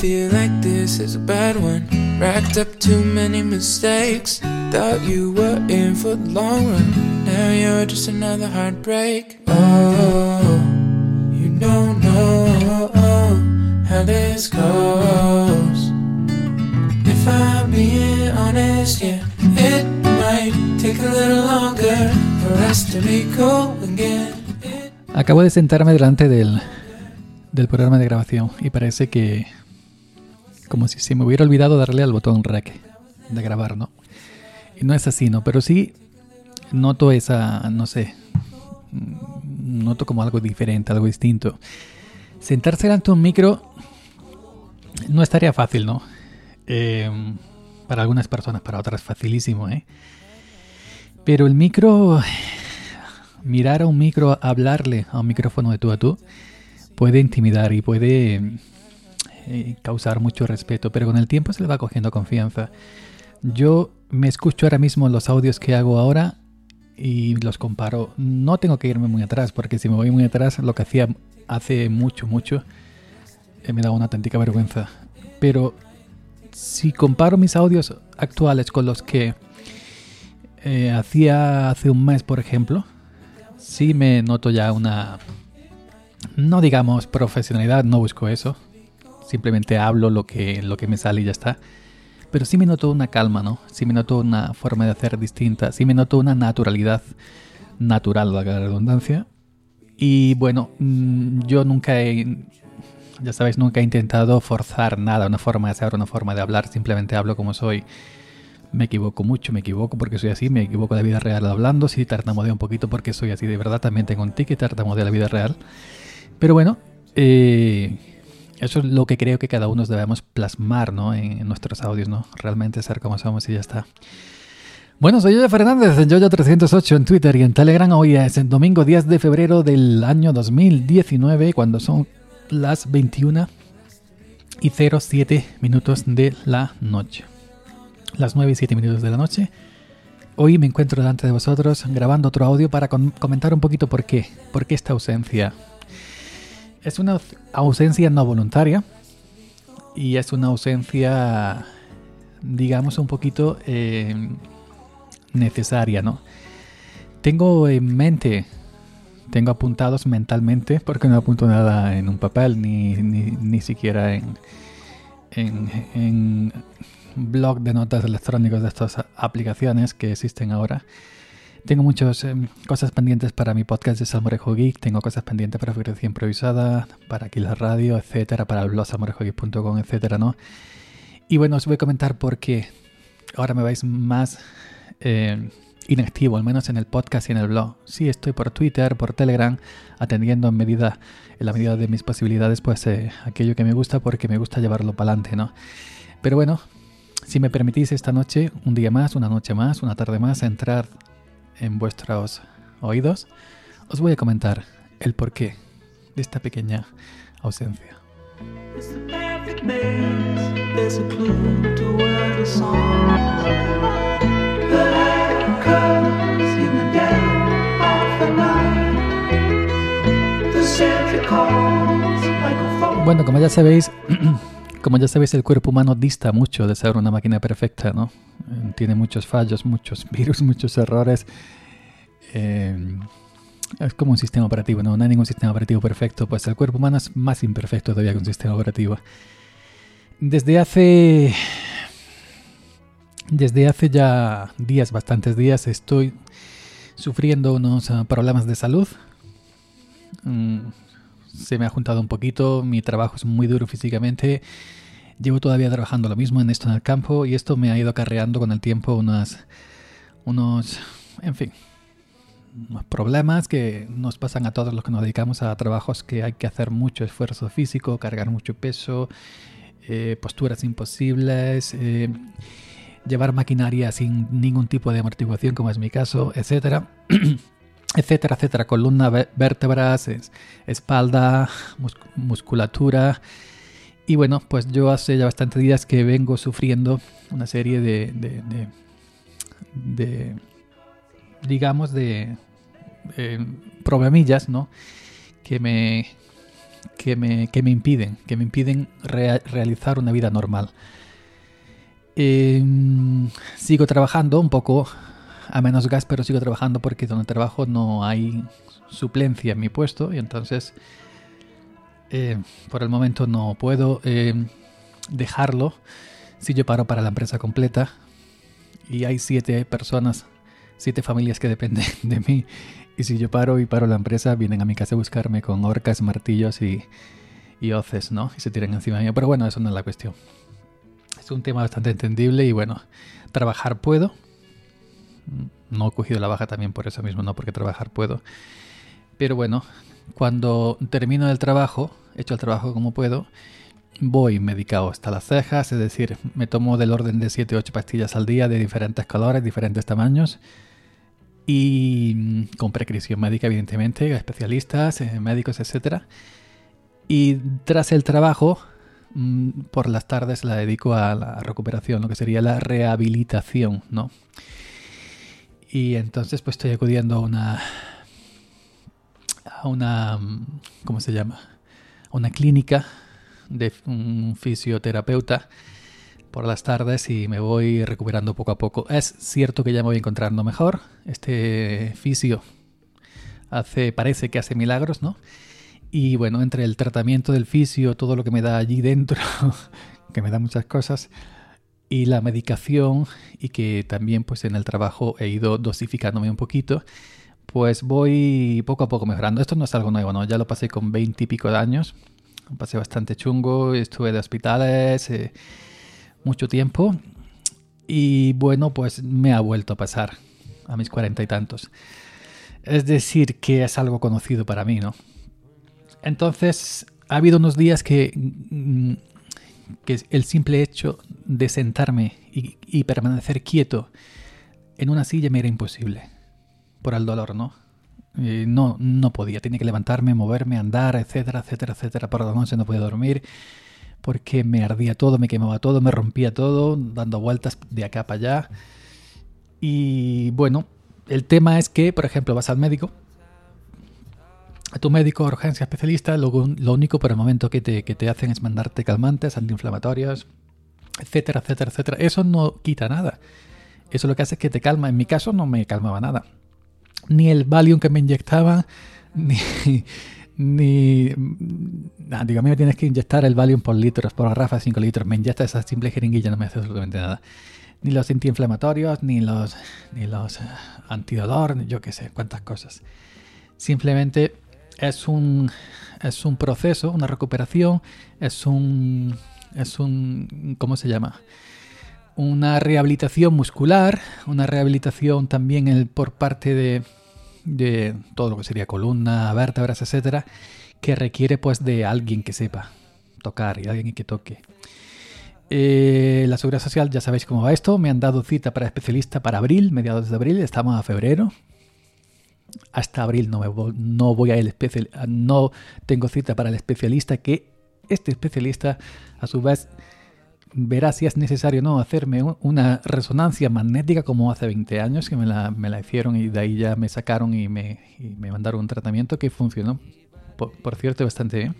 feel like this is a bad one. Racked up too many mistakes. Thought you were in for the long run. Now you're just another heartbreak. Oh, you don't know how this goes. If I'm being honest, yeah, it might take a little longer for us to be cool again. Acabo de sentarme delante del, del programa de grabación y parece que como si se me hubiera olvidado darle al botón rec de grabar, ¿no? Y no es así, ¿no? Pero sí noto esa, no sé, noto como algo diferente, algo distinto. Sentarse delante de un micro no estaría fácil, ¿no? Eh, para algunas personas, para otras facilísimo, ¿eh? Pero el micro, mirar a un micro, hablarle a un micrófono de tú a tú, puede intimidar y puede causar mucho respeto, pero con el tiempo se le va cogiendo confianza. Yo me escucho ahora mismo los audios que hago ahora y los comparo. No tengo que irme muy atrás, porque si me voy muy atrás, lo que hacía hace mucho, mucho, eh, me da una auténtica vergüenza. Pero si comparo mis audios actuales con los que eh, hacía hace un mes, por ejemplo, sí me noto ya una, no digamos profesionalidad, no busco eso, simplemente hablo lo que, lo que me sale y ya está. Pero sí me noto una calma, ¿no? Sí me noto una forma de hacer distinta, sí me noto una naturalidad natural, la redundancia. Y bueno, mm, yo nunca he, ya sabéis, nunca he intentado forzar nada, una forma de hacer, una forma de hablar, simplemente hablo como soy. Me equivoco mucho, me equivoco porque soy así, me equivoco de la vida real hablando, sí tartamudeo un poquito porque soy así de verdad, también tengo un tic y tartamudeo la vida real. Pero bueno, eh, eso es lo que creo que cada uno debemos plasmar ¿no? en, nuestros audios, ¿no? Realmente ser como somos y ya está. Bueno, soy Yoyo Fernández en Yoyo308 en Twitter y en Telegram. Hoy es el domingo 10 de febrero del año 2019, cuando son las 21 y 07 minutos de la noche. Las 9 y 7 minutos de la noche. Hoy me encuentro delante de vosotros grabando otro audio para comentar un poquito por qué, por qué esta ausencia es una ausencia no voluntaria y es una ausencia, digamos, un poquito eh, necesaria, ¿no? Tengo en mente, tengo apuntados mentalmente, porque no apunto nada en un papel ni, ni, siquiera en, en, en blog de notas electrónicos de estas aplicaciones que existen ahora. Tengo muchas em, cosas pendientes para mi podcast de Salmorejo Geek, tengo cosas pendientes para Frecuencia Improvisada, para aquí la radio, etcétera, para el blog salmorejogeek.com, etcétera, ¿no? Y bueno, os voy a comentar por qué ahora me vais más eh, inactivo, al menos en el podcast y en el blog. Sí, estoy por Twitter, por Telegram, atendiendo en medida, en la medida de mis posibilidades, pues eh, aquello que me gusta, porque me gusta llevarlo para adelante, ¿no? Pero bueno, si me permitís esta noche, un día más, una noche más, una tarde más, entrar en vuestros oídos, os voy a comentar el porqué de esta pequeña ausencia. Bueno, como ya sabéis, como ya sabéis, el cuerpo humano dista mucho de ser una máquina perfecta, ¿no? Tiene muchos fallos, muchos virus, muchos errores. Eh, es como un sistema operativo, ¿no? No hay ningún sistema operativo perfecto, pues el cuerpo humano es más imperfecto todavía que un sistema operativo. Desde hace. Desde hace ya días, bastantes días, estoy sufriendo unos ah, problemas de salud. Mm, se me ha juntado un poquito, mi trabajo es muy duro físicamente, llevo todavía trabajando lo mismo en esto en el campo y esto me ha ido acarreando con el tiempo unos, unos, en fin, unos problemas que nos pasan a todos los que nos dedicamos a trabajos que hay que hacer mucho esfuerzo físico, cargar mucho peso, eh, posturas imposibles, eh, llevar maquinaria sin ningún tipo de amortiguación como es mi caso, etcétera. etcétera, etcétera, columna, vértebras, espalda, musculatura. Y bueno, pues yo hace ya bastantes días que vengo sufriendo una serie de, de, digamos, de, problemillas, ¿no? Que me, que me, que me impiden, que me impiden realizar una vida normal. Em, sigo trabajando un poco a menos gas, pero sigo trabajando porque donde trabajo no hay suplencia en mi puesto y entonces eh, por el momento no puedo em, dejarlo si yo paro para la empresa completa y hay siete personas, siete familias que dependen de mí y si yo paro y paro la empresa vienen a mi casa a buscarme con orcas, martillos y, y hoces, ¿no? Y se tiran encima de mí. Pero bueno, eso no es la cuestión. Es un tema bastante entendible y bueno, trabajar puedo. No he cogido la baja también por eso mismo, no porque trabajar puedo. Pero bueno, cuando termino el trabajo, hecho el trabajo como puedo, voy medicado hasta las cejas, es decir, me tomo del orden de 7 o 8 pastillas al día de diferentes colores, diferentes tamaños y con prescripción médica, evidentemente, especialistas, eh, médicos, etc. Y tras el trabajo, mm, por las tardes la dedico a la recuperación, lo que sería la rehabilitación, ¿no? Y entonces pues estoy acudiendo a una a una ¿cómo se llama? A una clínica de un fisioterapeuta por las tardes y me voy recuperando poco a poco. Es cierto que ya me voy encontrando mejor. Este fisio hace, parece que hace milagros, ¿no? Y bueno, entre el tratamiento del fisio, todo lo que me da allí dentro, que me da muchas cosas, y la medicación, y que también pues en el trabajo he ido dosificándome un poquito, pues voy poco a poco mejorando. Esto no es algo nuevo, ¿no? Ya lo pasé con 20 y pico de años, pasé bastante chungo, estuve de hospitales, eh, mucho tiempo, y bueno, pues me ha vuelto a pasar a mis cuarenta y tantos. Es decir, que es algo conocido para mí, ¿no? Entonces, ha habido unos días que, mm, que el simple hecho de sentarme y, permanecer quieto en una silla me era imposible por el dolor, ¿no? Eh, no, no podía, tenía que levantarme, moverme, andar, etcétera, etcétera, etcétera. Por la noche no podía dormir porque me ardía todo, me quemaba todo, me rompía todo, dando vueltas de acá para allá. Y bueno, el tema es que, por ejemplo, vas al médico, a tu médico urgencia especialista, lo, lo único por el momento que te, que te hacen es mandarte calmantes, antiinflamatorios, etcétera, etcétera, etcétera. Eso no quita nada. Eso lo que hace es que te calma. En mi caso no me calmaba nada. Ni el Valium que me inyectaba, ni, ni. Nah, digo, a mí me tienes que inyectar el Valium por litros, por garrafa de 5 litros. Me inyecta esa simple jeringuilla, no me hace absolutamente nada ni los antiinflamatorios, ni los, ni los eh, antidolor, yo qué sé, cuántas cosas. Simplemente es un, es un proceso, una recuperación, es un, es un, ¿cómo se llama? Una rehabilitación muscular, una rehabilitación también por parte de, de todo lo que sería columna, vértebras, etcétera, que requiere pues de alguien que sepa tocar y alguien que toque. Eh, la Seguridad Social, ya sabéis cómo va esto. Me han dado cita para especialista para abril, mediados de abril. Estamos a febrero. Hasta abril no, me no voy a el especial, no tengo cita para el especialista. Que este especialista, a su vez, verá si es necesario no hacerme una resonancia magnética como hace 20 años que me la, me la hicieron y de ahí ya me sacaron y me, me mandaron un tratamiento que funcionó, por, por cierto, bastante bien.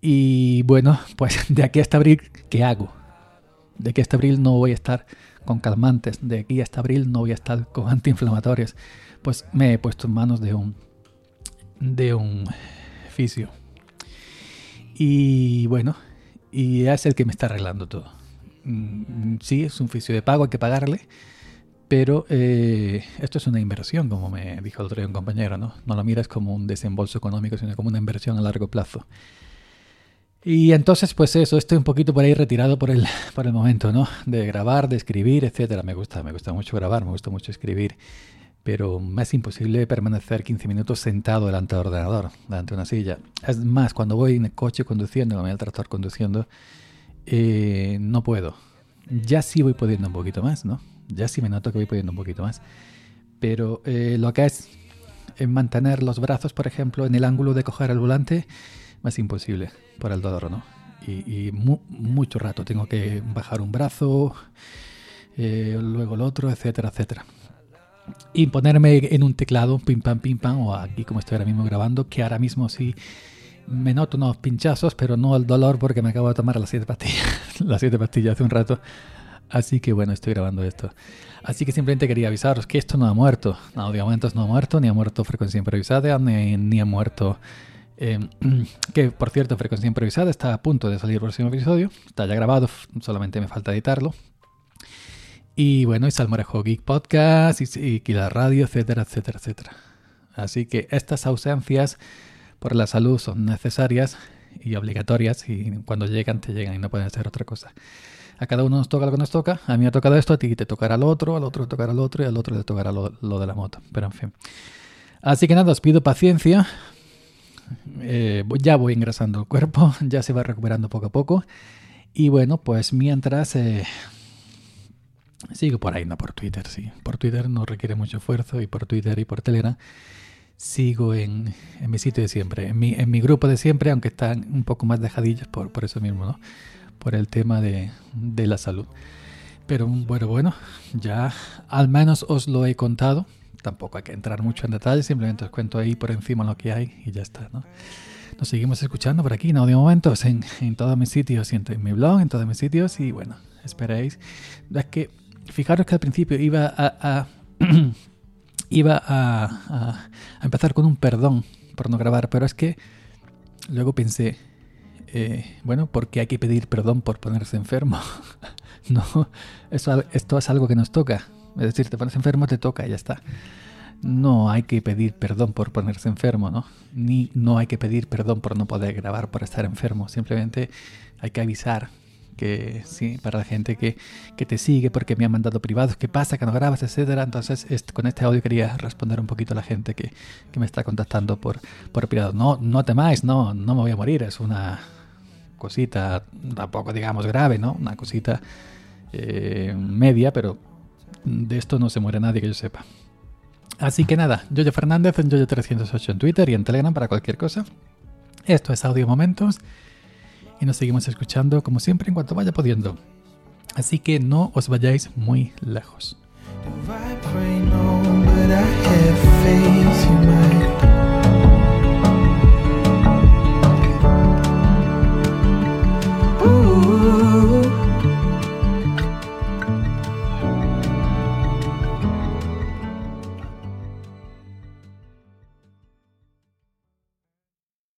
Y bueno, pues de aquí hasta abril, ¿qué hago? De aquí hasta abril no voy a estar con calmantes, de aquí hasta abril no voy a estar con antiinflamatorios. Pues me he puesto en manos de un de un fisio. Y bueno, y es el que me está arreglando todo. Mm, sí, es un fisio de pago, hay que pagarle, pero eh, esto es una inversión, como me dijo el otro día un compañero, ¿no? No lo miras como un desembolso económico, sino como una inversión a largo plazo. Y entonces, pues eso, estoy un poquito por ahí retirado por el, por el momento, ¿no? De grabar, de escribir, etcétera. Me gusta, me gusta mucho grabar, me gusta mucho escribir. Pero me es imposible permanecer 15 minutos sentado delante del ordenador, delante de una silla. Es más, cuando voy en el coche conduciendo, cuando voy al tractor conduciendo, eh, no puedo. Ya sí voy pudiendo un poquito más, ¿no? Ya sí me noto que voy pudiendo un poquito más. Pero eh, lo que es mantener los brazos, por ejemplo, en el ángulo de coger el volante, es imposible por el dolor, ¿no? Y, mucho rato tengo que bajar un brazo, eh, luego el otro, etcétera, etcétera. Y ponerme en un teclado, pim pam, pim pam, o aquí como estoy ahora mismo grabando, que ahora mismo sí me noto unos pinchazos, pero no el dolor porque me acabo de tomar las siete pastillas, las siete pastillas hace un rato. Así que bueno, estoy grabando esto. Así que simplemente quería avisaros que esto no ha muerto. No, de momento no ha muerto, ni ha muerto frecuencia improvisada, ni ha muerto... Eh, que por cierto, frecuencia improvisada está a punto de salir el próximo episodio. Está ya grabado, solamente me falta editarlo. Y bueno, y Salmorejo Geek Podcast, y, y la radio, etcétera, etcétera, etcétera. Así que estas ausencias por la salud son necesarias y obligatorias y cuando llegan te llegan y no pueden hacer otra cosa. A cada uno nos toca lo que nos toca. A mí me ha tocado esto, a ti te tocará al otro, al otro le tocará al otro y al otro le tocará lo, de la moto. Pero en fin. Así que nada, os pido paciencia. Eh, ya voy ingresando el cuerpo, ya se va recuperando poco a poco. Y bueno, pues mientras eh, sigo por ahí, no por Twitter, sí. Por Twitter no requiere mucho esfuerzo y por Twitter y por Telegram sigo en, mi sitio de siempre, en mi, en mi grupo de siempre, aunque están un poco más dejadillos por, por eso mismo, ¿no? Por el tema de, de la salud. Pero bueno, bueno, ya al menos os lo he contado. Tampoco hay que entrar mucho en detalle, simplemente os cuento ahí por encima lo que hay y ya está, ¿no? Nos seguimos escuchando por aquí, ¿no? De momentos, en, en todos mis sitios, en, mi blog, en todos mis sitios y bueno, esperéis. Es que, fijaros que al principio iba a iba a, empezar con un perdón por no grabar, pero es que luego pensé, eh, bueno, porque hay que pedir perdón por ponerse enfermo. no, eso, esto es algo que nos toca. Es decir, te pones enfermo, te toca ya está. No hay que pedir perdón por ponerse enfermo, ¿no? Ni no hay que pedir perdón por no poder grabar, por estar enfermo. Simplemente hay que avisar que sí, para la gente que, que, te sigue porque me han mandado privados, qué pasa, que no grabas, etcétera. Entonces, con este audio quería responder un poquito a la gente que, que me está contactando por, por privado. No, no temáis, no, no me voy a morir, es una cosita, tampoco digamos grave, ¿no? Una cosita eh, media, pero de esto no se muere nadie que yo sepa. Así que nada, Yoyo Fernández en Yoyo308 en Twitter y en Telegram para cualquier cosa. Esto es Audio Momentos y nos seguimos escuchando como siempre en cuanto vaya pudiendo. Así que no os vayáis muy lejos.